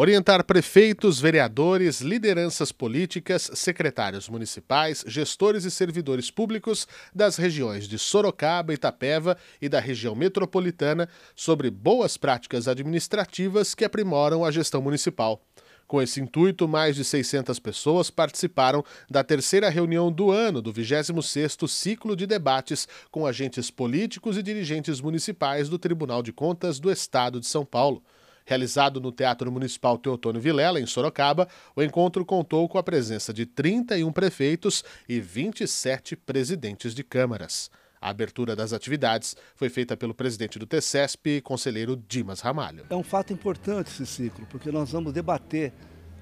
Orientar prefeitos, vereadores, lideranças políticas, secretários municipais, gestores e servidores públicos das regiões de Sorocaba, Itapeva e da região metropolitana sobre boas práticas administrativas que aprimoram a gestão municipal. Com esse intuito, mais de 600 pessoas participaram da terceira reunião do ano do 26º ciclo de debates com agentes políticos e dirigentes municipais do Tribunal de Contas do Estado de São Paulo. Realizado no Teatro Municipal Teotônio Vilela, em Sorocaba, o encontro contou com a presença de 31 prefeitos e 27 presidentes de câmaras. A abertura das atividades foi feita pelo presidente do TCESP, conselheiro Dimas Ramalho. É um fato importante esse ciclo, porque nós vamos debater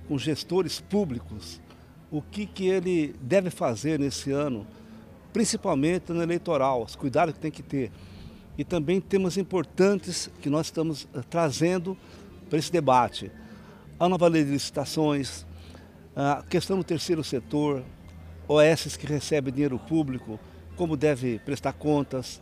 com gestores públicos o que, que ele deve fazer nesse ano, principalmente no eleitoral, os cuidados que tem que ter e também temas importantes que nós estamos eh, trazendo para esse debate. A nova lei de licitações, a questão do terceiro setor, OS que recebem dinheiro público, como deve prestar contas,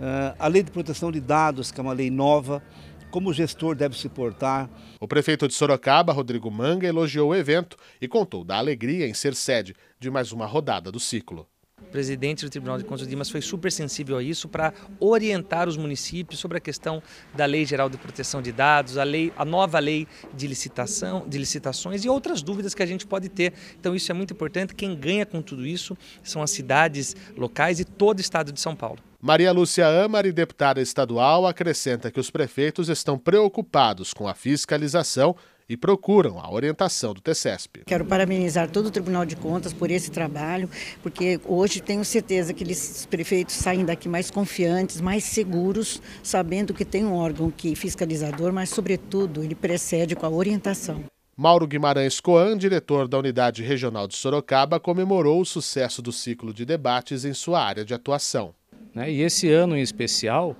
eh, a lei de proteção de dados, que é uma lei nova, como o gestor deve se portar. O prefeito de Sorocaba, Rodrigo Manga, elogiou o evento e contou da alegria em ser sede de mais uma rodada do ciclo presidente do Tribunal de Contas de Dimas foi super sensível a isso para orientar os municípios sobre a questão da Lei Geral de Proteção de Dados, a, lei, a nova lei de licitação, de licitações e outras dúvidas que a gente pode ter. Então isso é muito importante. Quem ganha com tudo isso são as cidades locais e todo o estado de São Paulo. Maria Lúcia Amari, deputada estadual, acrescenta que os prefeitos estão preocupados com a fiscalização e procuram a orientação do TCESP. Quero parabenizar todo o Tribunal de Contas por esse trabalho, porque hoje tenho certeza que eles, prefeitos saem daqui mais confiantes, mais seguros, sabendo que tem um órgão que fiscalizador, mas sobretudo ele precede com a orientação. Mauro Guimarães Coan, diretor da Unidade Regional de Sorocaba, comemorou o sucesso do ciclo de debates em sua área de atuação. Né, e esse ano em especial,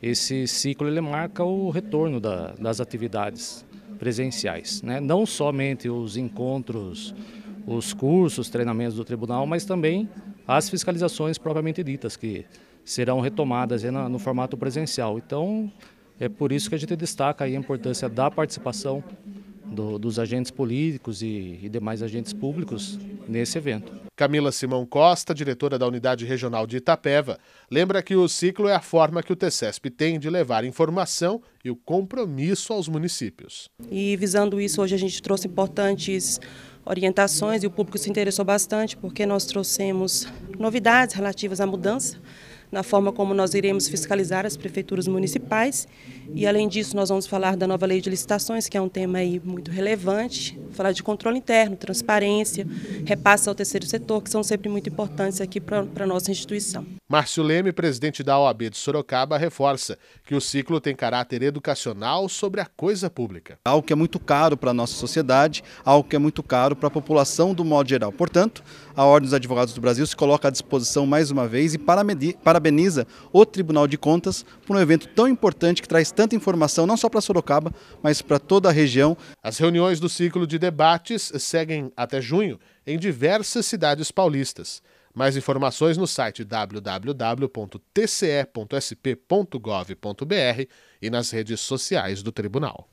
esse ciclo ele marca o retorno da, das atividades presenciais. Né? Não somente os encontros, os cursos, treinamentos do tribunal, mas também as fiscalizações propriamente ditas, que serão retomadas no formato presencial. Então, é por isso que a gente destaca a importância da participação do, dos agentes políticos e, e demais agentes públicos nesse evento. Camila Simão Costa, diretora da Unidade Regional de Itapeva, lembra que o ciclo é a forma que o TCESP tem de levar informação e o compromisso aos municípios. E visando isso, hoje a gente trouxe importantes orientações e o público se interessou bastante porque nós trouxemos novidades relativas à mudança na forma como nós iremos fiscalizar as prefeituras municipais. E, além disso, nós vamos falar da nova lei de licitações, que é um tema aí muito relevante, falar de controle interno, transparência, repasse ao terceiro setor, que são sempre muito importantes aqui para a nossa instituição. Márcio Leme, presidente da OAB de Sorocaba, reforça que o ciclo tem caráter educacional sobre a coisa pública. Algo que é muito caro para a nossa sociedade, algo que é muito caro para a população do modo geral. Portanto, a Ordem dos Advogados do Brasil se coloca à disposição mais uma vez e parabeniza o Tribunal de Contas por um evento tão importante que traz tanta informação, não só para Sorocaba, mas para toda a região. As reuniões do ciclo de debates seguem até junho em diversas cidades paulistas. Mais informações no site www.tce.sp.gov.br e nas redes sociais do Tribunal.